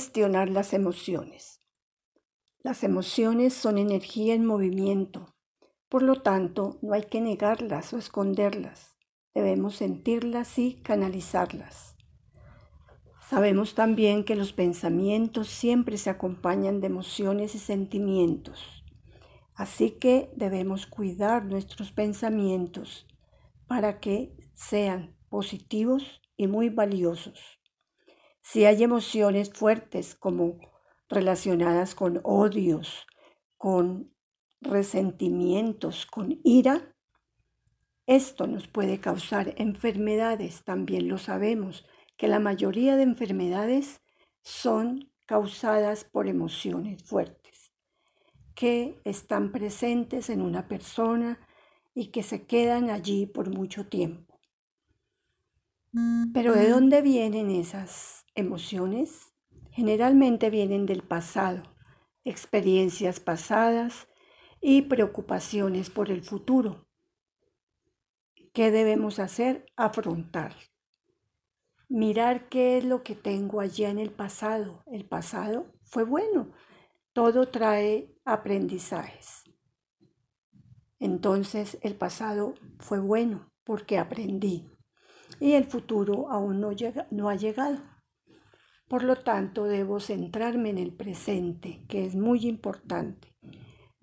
gestionar las emociones? Las emociones son energía en movimiento, por lo tanto no hay que negarlas o esconderlas, debemos sentirlas y canalizarlas. Sabemos también que los pensamientos siempre se acompañan de emociones y sentimientos, así que debemos cuidar nuestros pensamientos para que sean positivos y muy valiosos. Si hay emociones fuertes como relacionadas con odios, con resentimientos, con ira, esto nos puede causar enfermedades, también lo sabemos, que la mayoría de enfermedades son causadas por emociones fuertes, que están presentes en una persona y que se quedan allí por mucho tiempo. Pero ¿de dónde vienen esas emociones generalmente vienen del pasado, experiencias pasadas y preocupaciones por el futuro. ¿Qué debemos hacer? Afrontar. Mirar qué es lo que tengo allá en el pasado. El pasado fue bueno. Todo trae aprendizajes. Entonces el pasado fue bueno porque aprendí y el futuro aún no, llega, no ha llegado. Por lo tanto, debo centrarme en el presente, que es muy importante.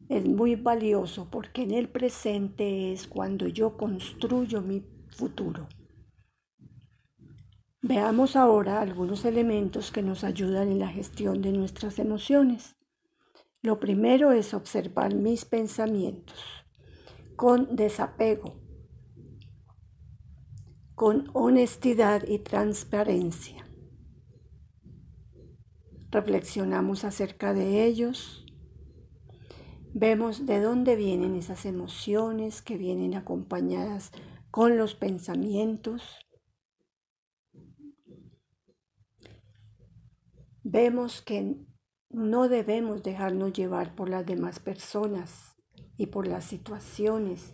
Es muy valioso porque en el presente es cuando yo construyo mi futuro. Veamos ahora algunos elementos que nos ayudan en la gestión de nuestras emociones. Lo primero es observar mis pensamientos con desapego, con honestidad y transparencia reflexionamos acerca de ellos, vemos de dónde vienen esas emociones que vienen acompañadas con los pensamientos. Vemos que no debemos dejarnos llevar por las demás personas y por las situaciones,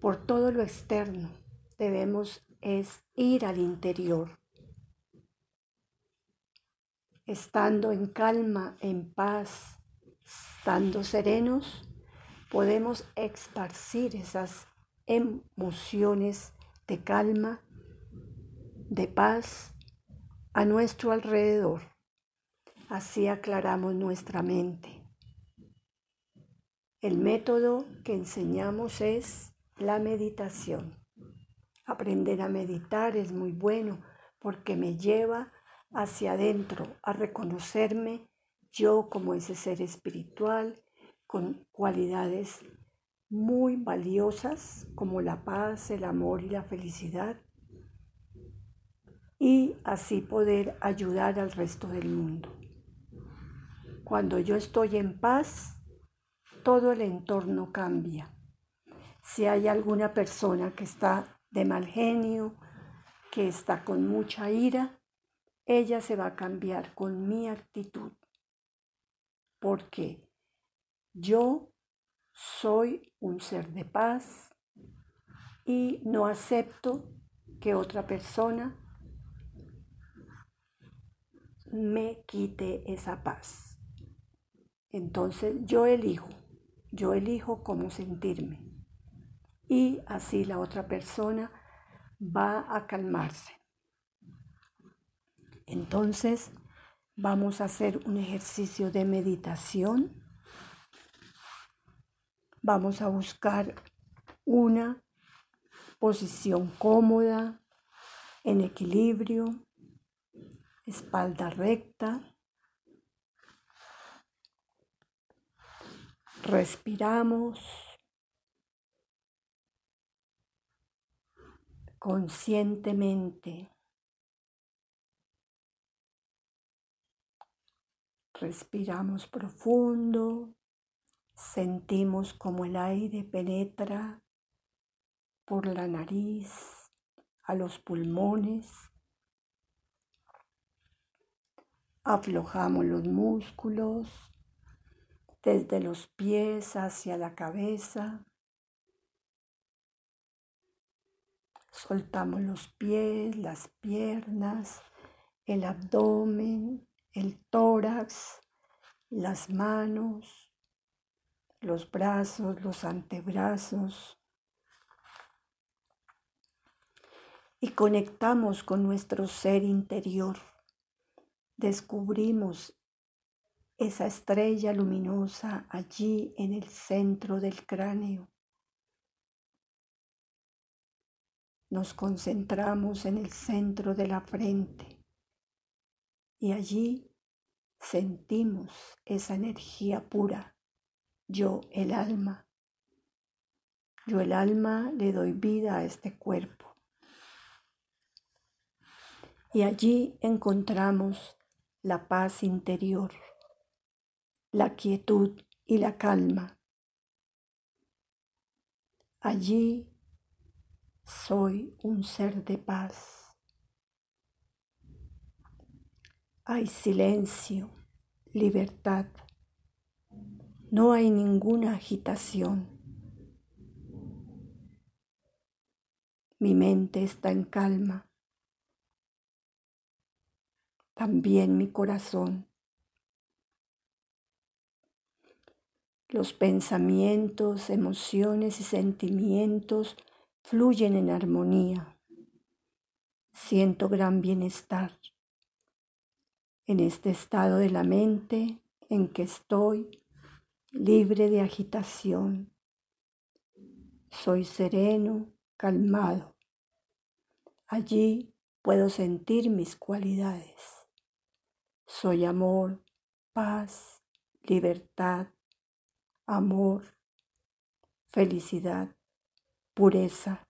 por todo lo externo. Debemos es ir al interior estando en calma, en paz, estando serenos, podemos esparcir esas emociones de calma, de paz a nuestro alrededor. Así aclaramos nuestra mente. El método que enseñamos es la meditación. Aprender a meditar es muy bueno porque me lleva hacia adentro, a reconocerme yo como ese ser espiritual con cualidades muy valiosas como la paz, el amor y la felicidad y así poder ayudar al resto del mundo. Cuando yo estoy en paz, todo el entorno cambia. Si hay alguna persona que está de mal genio, que está con mucha ira, ella se va a cambiar con mi actitud. Porque yo soy un ser de paz y no acepto que otra persona me quite esa paz. Entonces yo elijo, yo elijo cómo sentirme. Y así la otra persona va a calmarse. Entonces, vamos a hacer un ejercicio de meditación. Vamos a buscar una posición cómoda, en equilibrio, espalda recta. Respiramos conscientemente. Respiramos profundo, sentimos como el aire penetra por la nariz a los pulmones. Aflojamos los músculos desde los pies hacia la cabeza. Soltamos los pies, las piernas, el abdomen, el tórax, las manos, los brazos, los antebrazos. Y conectamos con nuestro ser interior. Descubrimos esa estrella luminosa allí en el centro del cráneo. Nos concentramos en el centro de la frente y allí sentimos esa energía pura. Yo, el alma. Yo, el alma, le doy vida a este cuerpo. Y allí encontramos la paz interior, la quietud y la calma. Allí soy un ser de paz. Hay silencio, libertad. No hay ninguna agitación. Mi mente está en calma. También mi corazón. Los pensamientos, emociones y sentimientos fluyen en armonía. Siento gran bienestar en este estado de la mente en que estoy libre de agitación. Soy sereno, calmado. Allí puedo sentir mis cualidades. Soy amor, paz, libertad, amor, felicidad, pureza.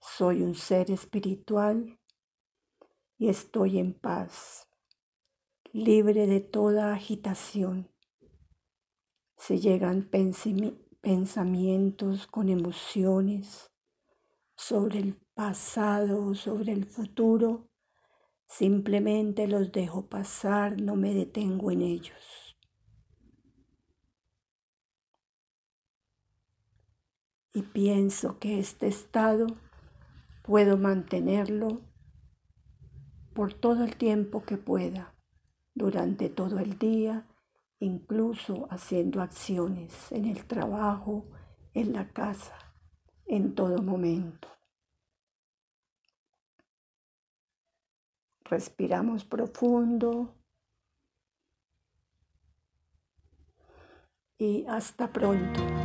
Soy un ser espiritual y estoy en paz, libre de toda agitación. Se llegan pensamientos con emociones sobre el pasado sobre el futuro, simplemente los dejo pasar, no me detengo en ellos. Y pienso que este estado puedo mantenerlo por todo el tiempo que pueda, durante todo el día, incluso haciendo acciones en el trabajo, en la casa, en todo momento. Respiramos profundo y hasta pronto.